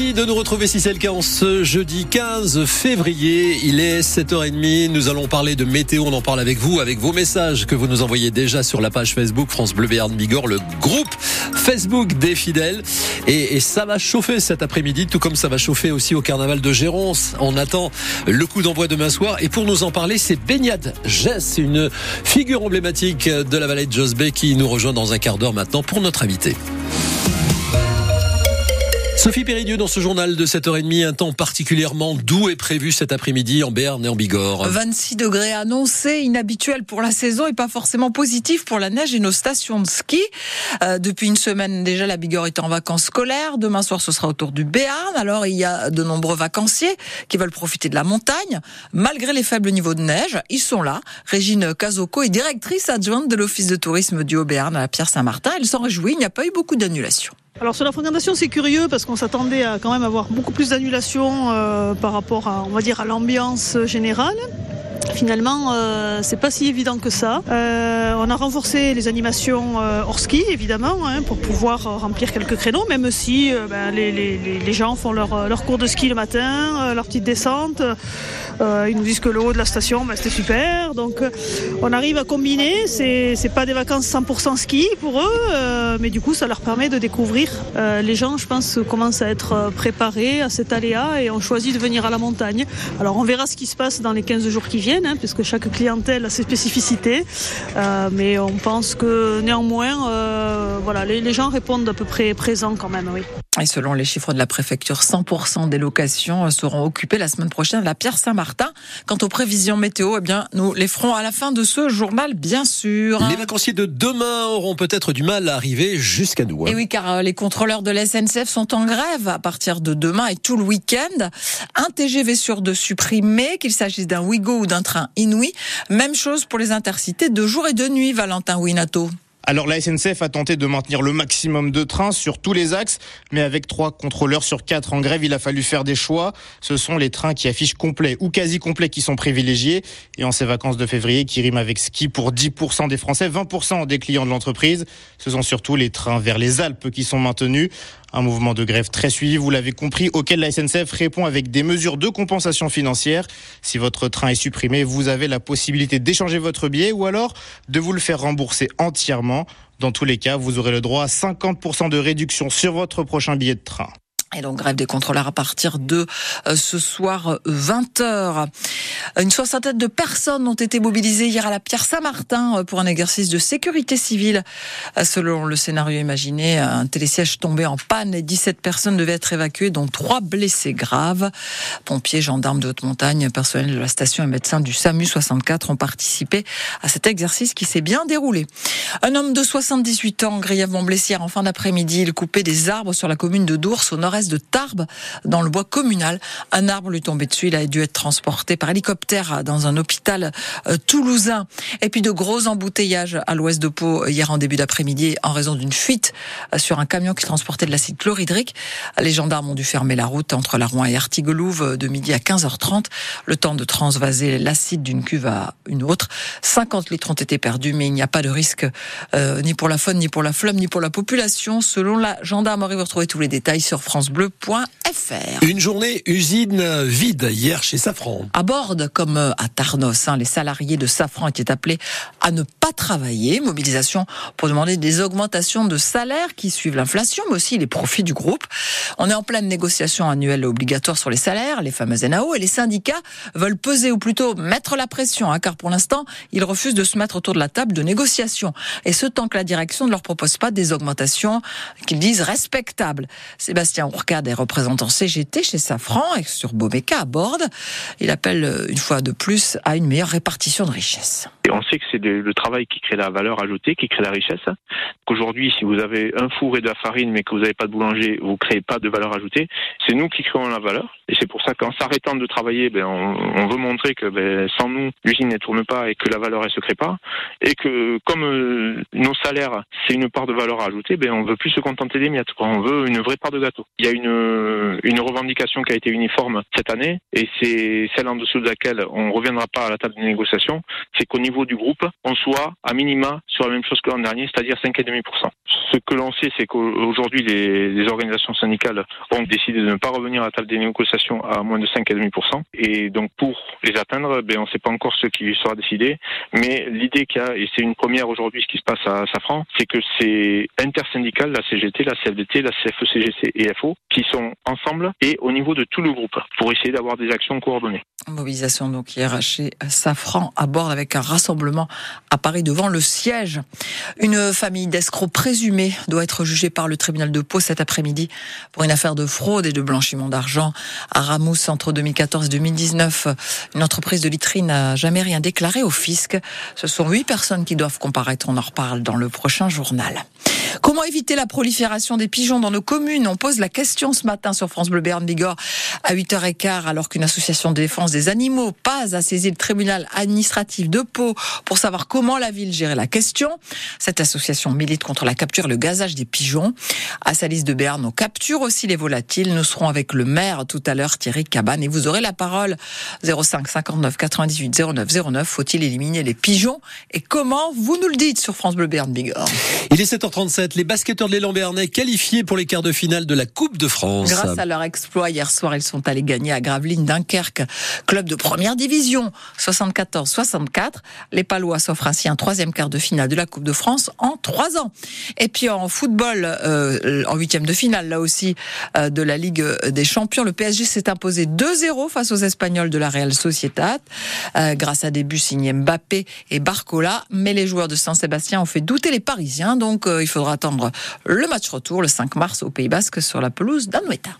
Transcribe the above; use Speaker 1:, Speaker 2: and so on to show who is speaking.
Speaker 1: De nous retrouver si c'est le cas en ce jeudi 15 février. Il est 7h30. Nous allons parler de météo. On en parle avec vous, avec vos messages que vous nous envoyez déjà sur la page Facebook France Bleu Béarn Bigorre, le groupe Facebook des fidèles. Et, ça va chauffer cet après-midi, tout comme ça va chauffer aussi au carnaval de Géronce. On attend le coup d'envoi demain soir. Et pour nous en parler, c'est Baignade Jess, une figure emblématique de la vallée de Josbey qui nous rejoint dans un quart d'heure maintenant pour notre invité. Sophie Péridieu dans ce journal de 7h30, un temps particulièrement doux est prévu cet après-midi en Berne et en Bigorre.
Speaker 2: 26 degrés annoncés, inhabituel pour la saison et pas forcément positif pour la neige et nos stations de ski. Euh, depuis une semaine déjà, la Bigorre est en vacances scolaires. Demain soir, ce sera autour du Béarn. Alors, il y a de nombreux vacanciers qui veulent profiter de la montagne. Malgré les faibles niveaux de neige, ils sont là. Régine Cazocco est directrice adjointe de l'Office de tourisme du Haut-Béarn à Pierre-Saint-Martin. Elle s'en réjouit, il n'y a pas eu beaucoup d'annulations.
Speaker 3: Alors sur la fréquentation, c'est curieux parce qu'on s'attendait à quand même avoir beaucoup plus d'annulations euh, par rapport à, on va dire, à l'ambiance générale. Finalement, euh, c'est pas si évident que ça. Euh, on a renforcé les animations euh, hors ski, évidemment, hein, pour pouvoir euh, remplir quelques créneaux, même si ben, les, gens font leur, leur, cours de ski le matin, leur petite descente. ils nous disent que le haut de la station, ben, c'était super. Donc, on arrive à combiner. C'est, c'est pas des vacances 100% ski pour eux, mais du coup, ça leur permet de découvrir. les gens, je pense, commencent à être préparés à cet aléa et ont choisi de venir à la montagne. Alors, on verra ce qui se passe dans les 15 jours qui viennent hein, puisque chaque clientèle a ses spécificités. Euh, mais on pense que néanmoins, euh, les, gens répondent à peu près présents quand même.
Speaker 2: Et selon les chiffres de la préfecture, 100% des locations seront occupées la semaine prochaine à la Pierre Saint-Martin. Quant aux prévisions météo, eh bien, nous les ferons à la fin de ce journal, bien sûr.
Speaker 1: Les vacanciers de demain auront peut-être du mal à arriver jusqu'à nous.
Speaker 2: Hein. Et oui, car euh, les contrôleurs de la SNCF sont en grève à partir de demain et tout le week-end. Un TGV sur deux supprimé, qu'il s'agisse d'un Ouigo ou d'un train inouï. Même chose pour les intercités de jour et de nuit, Valentin Winato.
Speaker 4: Alors la SNCF a tenté de maintenir le maximum de trains sur tous les axes, mais avec trois contrôleurs sur quatre en grève, il a fallu faire des choix. Ce sont les trains qui affichent complet ou quasi complet qui sont privilégiés. Et en ces vacances de février, qui riment avec ski pour 10% des Français, 20% des clients de l'entreprise, ce sont surtout les trains vers les Alpes qui sont maintenus. Un mouvement de grève très suivi, vous l'avez compris, auquel la SNCF répond avec des mesures de compensation financière. Si votre train est supprimé, vous avez la possibilité d'échanger votre billet ou alors de vous le faire rembourser entièrement. Dans tous les cas, vous aurez le droit à 50% de réduction sur votre prochain billet de train.
Speaker 2: Et donc grève des contrôleurs à partir de euh, ce soir 20h. Euh, Une soixantaine de personnes ont été mobilisées hier à la Pierre Saint-Martin euh, pour un exercice de sécurité civile. Selon le scénario imaginé, un télésiège tombé en panne et 17 personnes devaient être évacuées, dont trois blessés graves. Pompiers, gendarmes de haute montagne, personnel de la station et médecins du SAMU 64 ont participé à cet exercice qui s'est bien déroulé. Un homme de 78 ans, grièvement blessé en fin d'après-midi, il coupait des arbres sur la commune de Dours au nord-est de Tarbes, dans le bois communal. Un arbre lui tombait dessus. Il a dû être transporté par hélicoptère dans un hôpital euh, toulousain. Et puis de gros embouteillages à l'ouest de Pau hier en début d'après-midi en raison d'une fuite euh, sur un camion qui transportait de l'acide chlorhydrique. Les gendarmes ont dû fermer la route entre la Rouen et Artigelouve de midi à 15h30. Le temps de transvaser l'acide d'une cuve à une autre. 50 litres ont été perdus, mais il n'y a pas de risque euh, ni pour la faune, ni pour la flamme, ni pour la population. Selon la gendarmerie, vous retrouvez tous les détails sur France
Speaker 1: Une journée usine vide hier chez Safran.
Speaker 2: À bord, comme à Tarnos, hein, les salariés de Safran étaient appelés à ne pas travailler. Mobilisation pour demander des augmentations de salaire qui suivent l'inflation, mais aussi les profits du groupe. On est en pleine négociation annuelle obligatoire sur les salaires, les fameuses NAO, et les syndicats veulent peser ou plutôt mettre la pression, hein, car pour l'instant, ils refusent de se mettre autour de la table de négociation. Et ce tant que la direction ne leur propose pas des augmentations qu'ils disent respectables. Sébastien Ourcade est représentant CGT chez Safran et sur Bomeca à Borde. Il appelle une fois de plus à une meilleure répartition de richesses.
Speaker 5: Et on sait que c'est le travail qui crée la valeur ajoutée, qui crée la richesse. Qu'aujourd'hui, si vous avez un four et de la farine, mais que vous n'avez pas de boulanger, vous créez pas de valeur ajoutée. C'est nous qui créons la valeur. Et c'est pour ça qu'en s'arrêtant de travailler, ben, on, veut montrer que ben, sans nous, l'usine ne tourne pas et que la valeur elle se crée pas. Et que comme euh, nos salaires, c'est une part de valeur ajoutée, ben, on veut plus se contenter des miettes. On veut une vraie part de gâteau. Il y a une, une revendication qui a été uniforme cette année, et c'est celle en dessous de laquelle on ne reviendra pas à la table de négociation, c'est qu'au niveau du groupe, on soit à minima sur la même chose que l'an dernier, c'est-à-dire 5,5%. Ce que l'on sait, c'est qu'aujourd'hui, les, les, organisations syndicales ont décidé de ne pas revenir à la table des négociations à moins de 5,5%. Et donc, pour les atteindre, ben, on ne sait pas encore ce qui sera décidé. Mais l'idée qu'il y a, et c'est une première aujourd'hui, ce qui se passe Safran, c'est que c'est intersyndical, la CGT, la CFDT, la CFE-CGC et FO, qui sont ensemble et au niveau de tout le groupe pour essayer d'avoir des actions coordonnées.
Speaker 2: Mobilisation donc chez Safran à bord avec un rassemblement à Paris devant le siège. Une famille d'escrocs présumés doit être jugée par le tribunal de Pau cet après-midi pour une affaire de fraude et de blanchiment d'argent à Ramous entre 2014 et 2019. Une entreprise de litrine n'a jamais rien déclaré au fisc. Ce sont huit personnes qui doivent comparaître. On en reparle dans le prochain journal. Comment éviter la prolifération des pigeons dans nos communes? On pose la question ce matin sur France Bleu Béarn Bigorre à 8h15 alors qu'une association de défense des animaux passe à saisir le tribunal administratif de Pau pour savoir comment la ville gérait la question. Cette association milite contre la capture et le gazage des pigeons. À Salis de Béarn, on capture aussi les volatiles. Nous serons avec le maire tout à l'heure, Thierry Cabane, et vous aurez la parole 05 59 98 09 09. Faut-il éliminer les pigeons? Et comment? Vous nous le dites sur France Bleu Béarn Bigorre.
Speaker 1: Il est 7h37 les basketteurs de l'élan Bernay qualifiés pour les quarts de finale de la Coupe de France.
Speaker 2: Grâce à leur exploit hier soir, ils sont allés gagner à Gravelines Dunkerque, club de première division, 74-64. Les Palois s'offrent ainsi un troisième quart de finale de la Coupe de France en trois ans. Et puis en football, euh, en huitième de finale, là aussi, euh, de la Ligue des Champions, le PSG s'est imposé 2-0 face aux Espagnols de la Real Sociedad, euh, grâce à des buts signés Mbappé et Barcola. Mais les joueurs de Saint-Sébastien ont fait douter les Parisiens, donc il faudra attendre le match retour le 5 mars au Pays Basque sur la pelouse d'Anoeta.